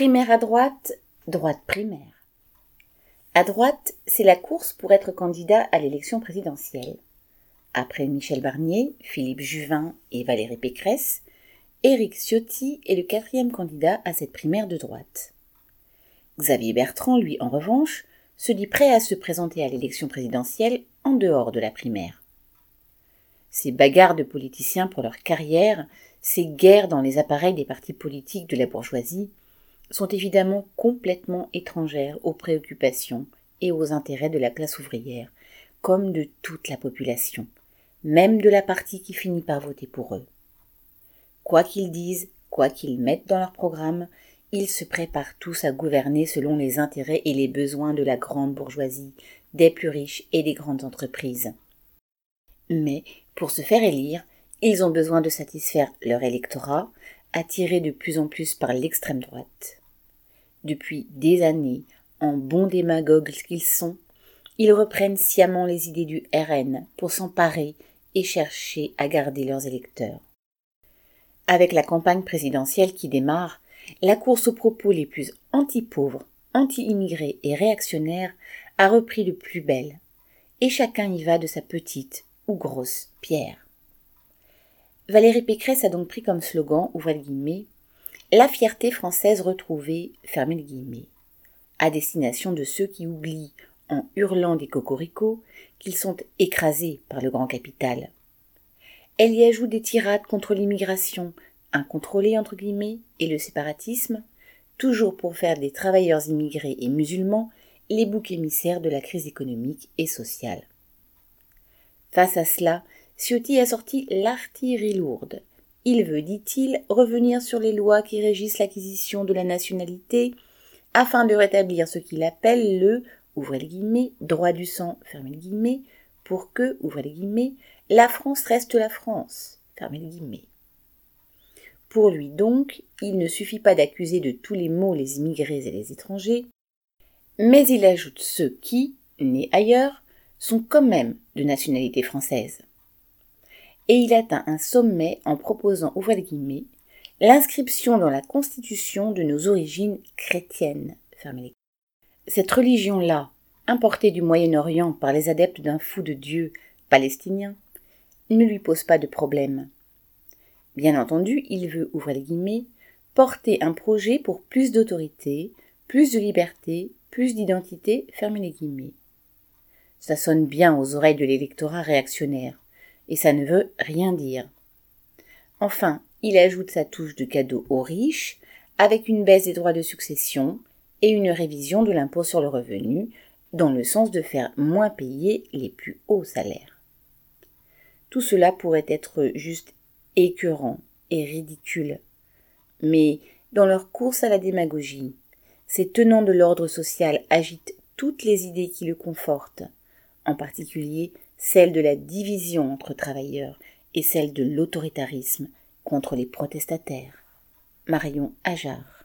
Primaire à droite, droite primaire. À droite, c'est la course pour être candidat à l'élection présidentielle. Après Michel Barnier, Philippe Juvin et Valérie Pécresse, Éric Ciotti est le quatrième candidat à cette primaire de droite. Xavier Bertrand, lui, en revanche, se dit prêt à se présenter à l'élection présidentielle en dehors de la primaire. Ces bagarres de politiciens pour leur carrière, ces guerres dans les appareils des partis politiques de la bourgeoisie, sont évidemment complètement étrangères aux préoccupations et aux intérêts de la classe ouvrière, comme de toute la population, même de la partie qui finit par voter pour eux. Quoi qu'ils disent, quoi qu'ils mettent dans leur programme, ils se préparent tous à gouverner selon les intérêts et les besoins de la grande bourgeoisie, des plus riches et des grandes entreprises. Mais, pour se faire élire, ils ont besoin de satisfaire leur électorat, attiré de plus en plus par l'extrême droite. Depuis des années, en bons démagogues qu'ils sont, ils reprennent sciemment les idées du RN pour s'emparer et chercher à garder leurs électeurs. Avec la campagne présidentielle qui démarre, la course aux propos les plus anti-pauvres, anti-immigrés et réactionnaires a repris de plus belle, et chacun y va de sa petite ou grosse pierre. Valérie Pécresse a donc pris comme slogan, ouvrez le guillemets, la fierté française retrouvée, fermez le guillemets, à destination de ceux qui oublient, en hurlant des cocoricots, qu'ils sont écrasés par le grand capital. Elle y ajoute des tirades contre l'immigration, incontrôlée entre guillemets, et le séparatisme, toujours pour faire des travailleurs immigrés et musulmans les boucs émissaires de la crise économique et sociale. Face à cela, Ciotti a sorti l'artillerie lourde. Il veut, dit-il, revenir sur les lois qui régissent l'acquisition de la nationalité afin de rétablir ce qu'il appelle le ouvrez guillemets, droit du sang, fermez pour que, ouvrez guillemets, la France reste la France, fermez guillemets. Pour lui donc, il ne suffit pas d'accuser de tous les maux les immigrés et les étrangers, mais il ajoute ceux qui, nés ailleurs, sont quand même de nationalité française. Et il atteint un sommet en proposant, ouvrez les l'inscription dans la Constitution de nos origines chrétiennes. Cette religion-là, importée du Moyen-Orient par les adeptes d'un fou de Dieu palestinien, ne lui pose pas de problème. Bien entendu, il veut, ouvrir les porter un projet pour plus d'autorité, plus de liberté, plus d'identité, les guillemets. Ça sonne bien aux oreilles de l'électorat réactionnaire, et ça ne veut rien dire. Enfin, il ajoute sa touche de cadeau aux riches, avec une baisse des droits de succession et une révision de l'impôt sur le revenu, dans le sens de faire moins payer les plus hauts salaires. Tout cela pourrait être juste écœurant et ridicule. Mais dans leur course à la démagogie, ces tenants de l'ordre social agitent toutes les idées qui le confortent, en particulier celle de la division entre travailleurs et celle de l'autoritarisme contre les protestataires. Marion Ajar.